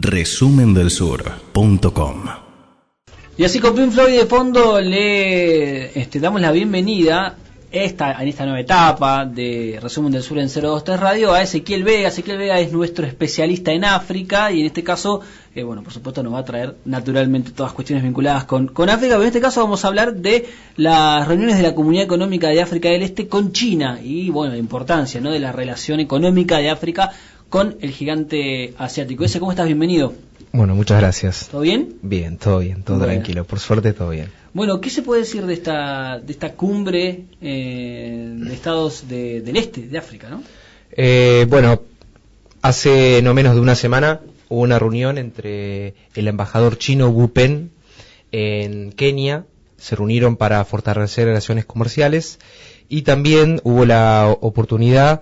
resumendelsur.com Y así con Pink Floyd de fondo le este, damos la bienvenida esta, en esta nueva etapa de Resumen del Sur en 023 Radio a Ezequiel Vega. Ezequiel Vega es nuestro especialista en África y en este caso, eh, bueno, por supuesto nos va a traer naturalmente todas cuestiones vinculadas con, con África, pero en este caso vamos a hablar de las reuniones de la Comunidad Económica de África del Este con China y, bueno, la importancia ¿no? de la relación económica de África con el gigante asiático. Ese, ¿cómo estás? Bienvenido. Bueno, muchas gracias. ¿Todo bien? Bien, todo bien, todo tranquilo. Por suerte, todo bien. Bueno, ¿qué se puede decir de esta, de esta cumbre eh, de estados del este de África, no? Eh, bueno, hace no menos de una semana hubo una reunión entre el embajador chino Wu Pen en Kenia. Se reunieron para fortalecer relaciones comerciales y también hubo la oportunidad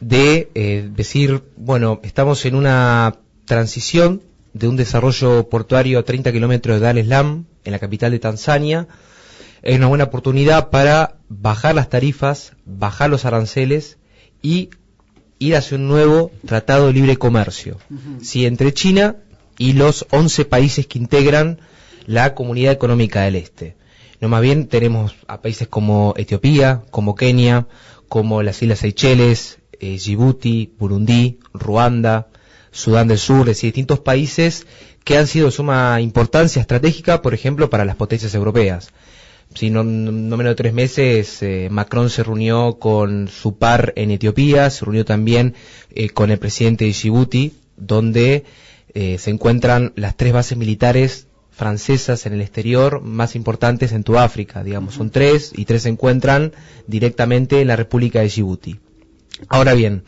de eh, decir, bueno, estamos en una transición de un desarrollo portuario a 30 kilómetros de Dar es Salaam, en la capital de Tanzania. Es una buena oportunidad para bajar las tarifas, bajar los aranceles y ir hacia un nuevo tratado de libre comercio, sí, entre China y los 11 países que integran la Comunidad Económica del Este. No más bien tenemos a países como Etiopía, como Kenia, como las Islas Seychelles, eh, Djibouti, Burundi, Ruanda, Sudán del Sur, es decir, distintos países que han sido de suma importancia estratégica, por ejemplo, para las potencias europeas. Si no, no menos de tres meses, eh, Macron se reunió con su par en Etiopía, se reunió también eh, con el presidente de Djibouti, donde se encuentran las tres bases militares francesas en el exterior más importantes en toda África, digamos, son tres y tres se encuentran directamente en la República de Djibouti. Ahora bien,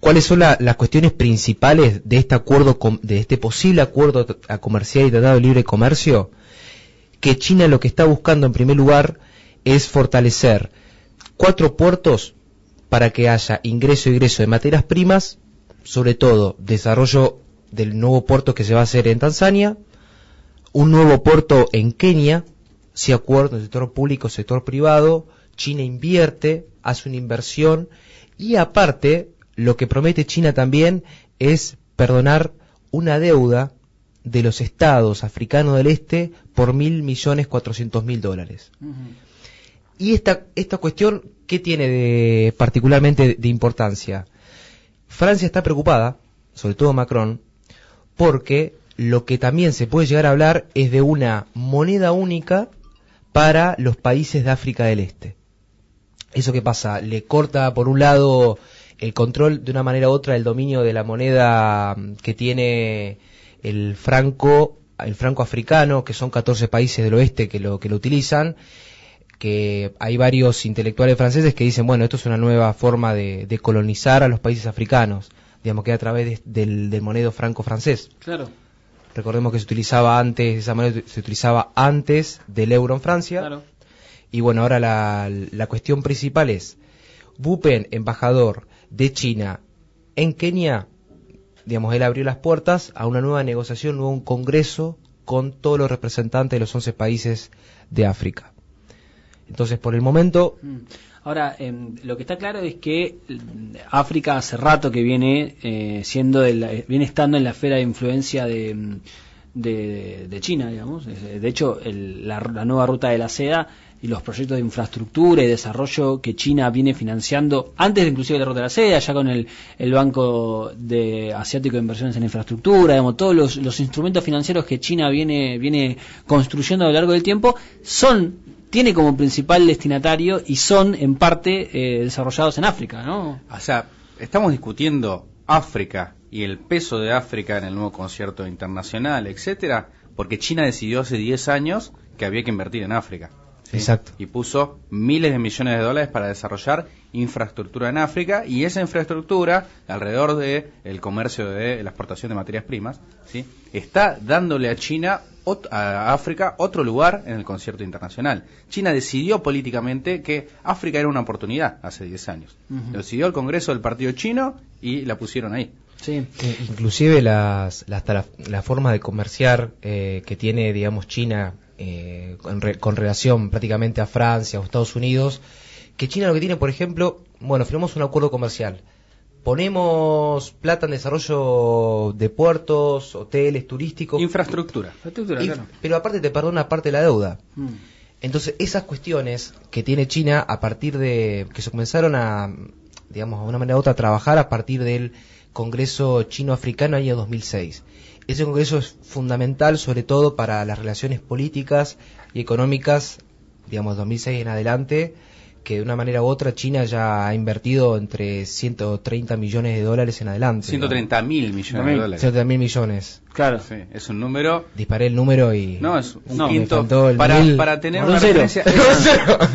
¿cuáles son las cuestiones principales de este acuerdo, de este posible acuerdo comercial y tratado de libre comercio? Que China lo que está buscando en primer lugar es fortalecer cuatro puertos para que haya ingreso y egreso de materias primas, sobre todo desarrollo del nuevo puerto que se va a hacer en Tanzania, un nuevo puerto en Kenia, si acuerdo sector público, sector privado, China invierte, hace una inversión y aparte, lo que promete China también es perdonar una deuda de los estados africanos del este por mil millones cuatrocientos mil dólares. Y esta, esta cuestión, ¿qué tiene de particularmente de importancia? Francia está preocupada, sobre todo Macron, porque lo que también se puede llegar a hablar es de una moneda única para los países de África del Este. ¿Eso qué pasa? Le corta, por un lado, el control de una manera u otra el dominio de la moneda mm, que tiene el franco, el franco africano, que son 14 países del oeste que lo, que lo utilizan, que hay varios intelectuales franceses que dicen, bueno, esto es una nueva forma de, colonizar a los países africanos, digamos que a través del, del monedo franco francés. Claro. Recordemos que se utilizaba antes, esa moneda se utilizaba antes del euro en Francia. Claro y bueno, ahora la, la cuestión principal es, Bupen, embajador de China en Kenia, digamos, él abrió las puertas a una nueva negociación, un nuevo congreso con todos los representantes de los 11 países de África. Entonces, por el momento... Mm. Ahora, em, lo que está claro es que mm, África hace rato que viene eh, siendo, viene estando en la esfera de influencia de, mm, de, China, digamos. De hecho, la, la, nueva ruta de la seda y los proyectos de infraestructura y desarrollo que China viene financiando antes de inclusive la ruta de la seda, ya con el, Banco de Asiático de Inversiones en Infraestructura, digamos, todos los, instrumentos financieros que China viene, viene construyendo a lo largo del tiempo, son tiene como principal destinatario y son en parte eh, desarrollados en África, ¿no? O sea, estamos discutiendo África y el peso de África en el nuevo concierto internacional, etcétera, porque China decidió hace 10 años que había que invertir en África. Exacto. Y puso miles de millones de dólares para desarrollar infraestructura en África y esa infraestructura alrededor de el comercio de la exportación de materias primas, ¿sí? está dándole a China a África otro lugar en el concierto internacional. China decidió políticamente que África era una oportunidad hace 10 años. Lo decidió el Congreso del Partido Chino y la pusieron ahí. Sí. inclusive las, las, la, forma de comerciar eh, que tiene, digamos, China eh, con, relación prácticamente a Francia o Estados Unidos, que China lo que tiene, por ejemplo, bueno, firmamos un acuerdo comercial, ponemos plata en desarrollo de puertos, hoteles, turísticos. Infraestructura. Y- Pero aparte te perdona parte de la deuda. Mm. Entonces, esas cuestiones que tiene China a partir de que se comenzaron a, digamos, de una manera u otra a trabajar a partir del Congreso Chino-Africano año 2006. Ese congreso es fundamental sobre todo para las relaciones políticas y económicas, digamos, 2006 en adelante, que de una manera u otra China ya ha invertido entre 130 millones de dólares en adelante. 130 mil millones de dólares. 130 mil millones. Claro. Sí, es un número Disparé el número y... No, es un No, quinto. el Para, mil. para tener Con una un cero. referencia,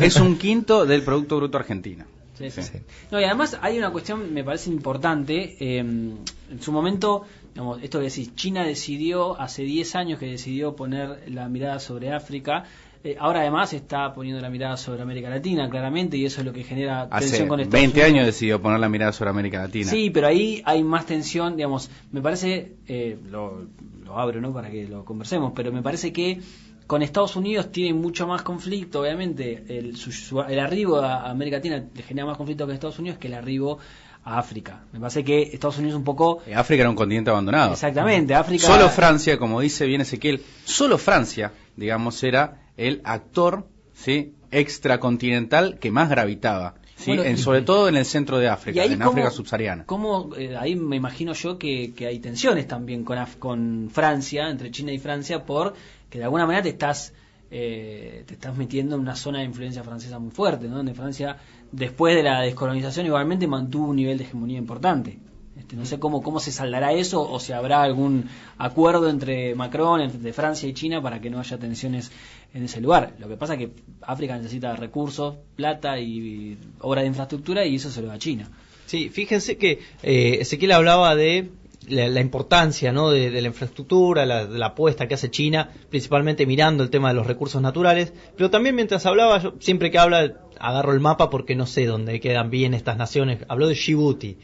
es, es un quinto del Producto Bruto Argentino. Sí, sí. Sí. No, y además hay una cuestión, me parece importante. eh, en su momento, digamos, esto que decís, China decidió, hace 10 años que decidió poner la mirada sobre África. Eh, ahora además está poniendo la mirada sobre América Latina, claramente, y eso es lo que genera Hace tensión con Estados 20 Unidos. años decidió poner la mirada sobre América Latina. Sí, pero ahí hay más tensión, digamos, me parece, eh, lo, lo abro, ¿no? Para que lo conversemos, pero me parece que con Estados Unidos tiene mucho más conflicto, obviamente, el, su- su- el arribo a América Latina le genera más conflicto que Estados Unidos que el arribo a África. Me parece que Estados Unidos un poco... Eh, África era un continente abandonado. Exactamente, África... Solo Francia, como dice bien Ezequiel, solo Francia, digamos, era el actor ¿sí? extracontinental que más gravitaba. ¿sí? Bueno, En- sobre todo en el centro de África, en cómo- África subsahariana. cómo, eh, ahí me imagino yo que, que hay tensiones también con, Af- con Francia, entre China y Francia, por que de alguna manera te estás eh, te estás metiendo en una zona de influencia francesa muy fuerte, ¿no? donde Francia, después de la descolonización, igualmente mantuvo un nivel de hegemonía importante. Este, no sé cómo, cómo se saldará eso o si habrá algún acuerdo entre Macron, entre Francia y China para que no haya tensiones en ese lugar. Lo que pasa es que África necesita recursos, plata y obra de infraestructura y eso se lo da China. Sí, fíjense que eh, Ezequiel hablaba de la, importancia ¿no? de, de la infraestructura, la, de la apuesta que hace China, principalmente mirando el tema de los recursos naturales, pero también mientras hablaba, yo siempre que habla agarro el mapa porque no sé dónde quedan bien estas naciones, habló de Djibouti.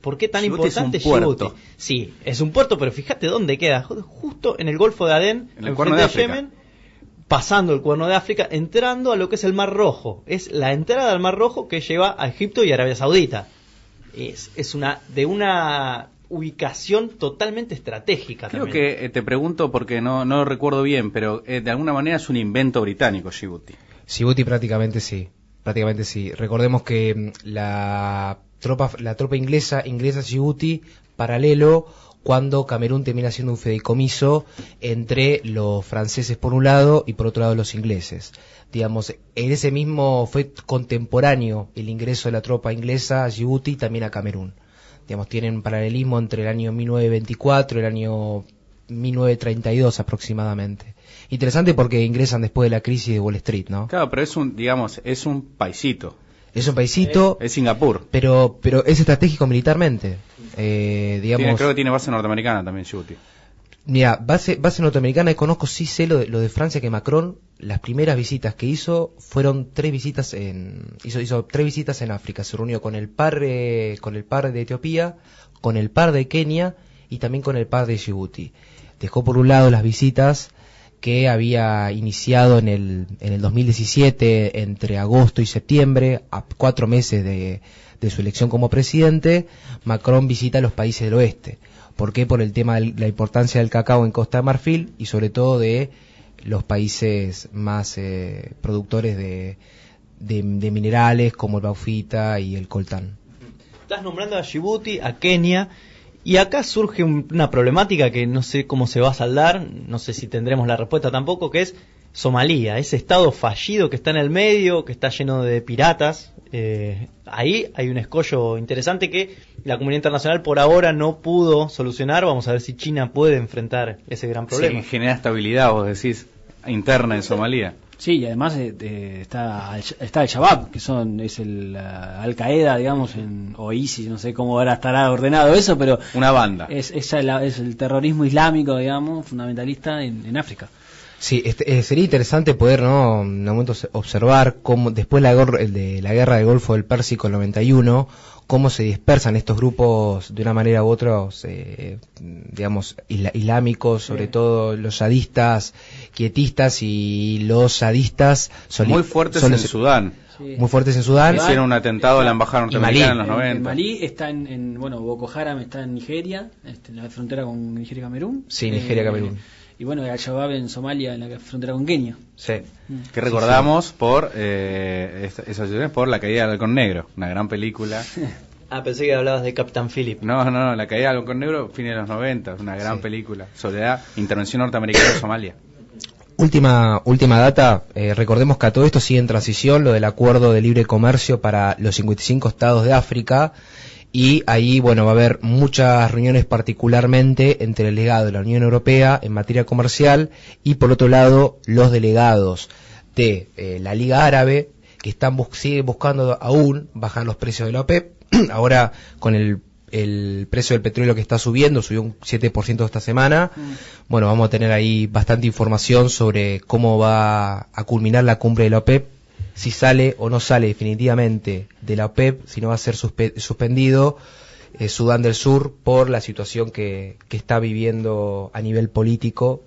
¿Por qué tan es un importante puerto. Djibouti? Sí, es un puerto, pero fíjate dónde queda, ju- justo en el Golfo de Adén, En el enfrente Cuerno de África. Yemen, pasando el Cuerno de África, entrando a lo que es el Mar Rojo. Es la entrada al Mar Rojo que lleva a Egipto y Arabia Saudita. Es, es una de una ubicación totalmente estratégica. Creo también. que eh, te pregunto porque no, no lo recuerdo bien, pero eh, de alguna manera es un invento británico, Djibouti. Djibouti prácticamente sí, prácticamente sí. Recordemos que mm, la la tropa inglesa ingresa a Djibouti paralelo cuando Camerún termina siendo un fideicomiso entre los franceses por un lado y por otro lado los ingleses. Digamos, en ese mismo fue contemporáneo el ingreso de la tropa inglesa a Djibouti y también a Camerún. Digamos, tienen paralelismo entre el año 1924 y el año 1932 aproximadamente. Interesante porque ingresan después de la crisis de Wall Street, ¿no? Claro, pero es un, digamos, es un paisito. Es un paisito, Es Singapur. pero pero es estratégico militarmente. Eh, Tiene- digamos, creo que tiene base norteamericana también, Djibouti. mira, base, base norteamericana, y conozco, sí sé lo de, lo de Francia, que Macron, las primeras visitas que hizo fueron tres visitas en, hizo, hizo tres visitas en África. Se reunió con el par, eh, con el par de Etiopía, con el par de Kenia y también con el par de Djibouti. Dejó por un lado las visitas que había iniciado en el, en el 2017 entre agosto y septiembre, a cuatro meses de, de su elección como presidente, Macron visita los países del oeste. ¿Por qué? Por el tema de la importancia del cacao en Costa de Marfil y sobre todo de los países más eh, productores de, de, de minerales como el baufita y el coltán. Estás nombrando a Djibouti, a Kenia, y acá surge un- una problemática que no sé cómo se va a saldar, no sé si tendremos la respuesta tampoco, que es Somalia, ese estado fallido que está en el medio, que está lleno de piratas. eh, ahí hay un escollo interesante que la comunidad internacional por ahora no pudo solucionar. Vamos a ver si China puede enfrentar ese gran problema. Sí, genera estabilidad, vos decís, interna en Somalia. Sí, y además eh, eh, está, está el Shabab, que son es el ah, Al Qaeda, digamos, en, o ISIS, no sé cómo ahora estará ordenado eso, pero Una banda. es, es, el, es el terrorismo islámico, digamos, fundamentalista en, en África. Sí, este, eh, sería interesante poder, ¿no? En un momento se- observar cómo, después de la, gor- el de la guerra del Golfo del Pérsico en el 91, cómo se dispersan estos grupos de una manera u otra, eh, digamos, isla- islámicos, sobre todo los sadistas, quietistas y los sadistas Muy fuertes en Sudán. Sí. Muy fuertes en Sudán. Hicieron un atentado a la embajada norteamericana en los En- 90. En Malí está en, en, bueno, Boko Haram está en Nigeria, este, en la frontera con Nigeria y Camerún. Sí, Nigeria, Eh, Camerún. Y bueno, Al-Shabaab en Somalia, en la frontera con Kenia. Sí. Que recordamos por eh, esas situaciones por La caída del halcón negro, una gran película. Ah, pensé que hablabas de Capitán Philip. No, no, no, La caída del halcón negro, fines de los 90, una gran Sí. película sobre la intervención norteamericana en Somalia. Última, última data, eh, recordemos que a todo esto sigue en transición lo del acuerdo de libre comercio para los 55 estados de África y ahí, bueno, va a haber muchas reuniones particularmente entre el delegado de la Unión Europea en materia comercial y por otro lado los delegados de eh, la Liga Árabe que están bus sigue buscando aún bajar los precios de la OPEP. Ahora con el, el precio del petróleo que está subiendo, subió un 7% esta semana. Bueno, vamos a tener ahí bastante información sobre cómo va a culminar la cumbre de la OPEP, si sale o no sale definitivamente de la OPEP, si no va a ser suspe- suspendido eh, Sudán del Sur por la situación que, que está viviendo a nivel político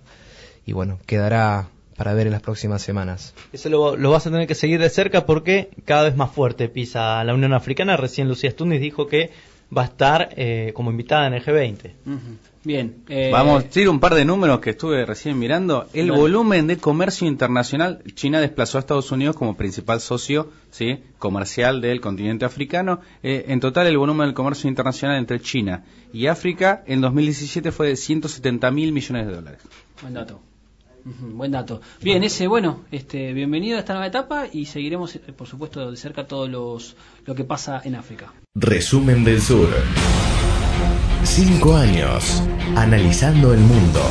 y bueno, quedará para ver en las próximas semanas. Eso lo, lo vas a tener que seguir de cerca porque cada vez más fuerte pisa la Unión Africana. Recién Lucía Stundis dijo que va a estar eh, como invitada en el G20. Ujú. Bien. eh, Vamos a decir un par de números que estuve recién mirando. El volumen de comercio internacional, China desplazó a Estados Unidos como principal socio ¿sí? comercial del continente africano. Eh, en total, el volumen del comercio internacional entre China y África en 2017 fue de 170 mil millones de dólares. Buen dato. Buen dato. Bien, ese, bueno, este, bienvenido a esta nueva etapa y seguiremos, eh, por supuesto, de cerca todo los, lo que pasa en África. Resumen del Sur. Cinco años analizando el mundo.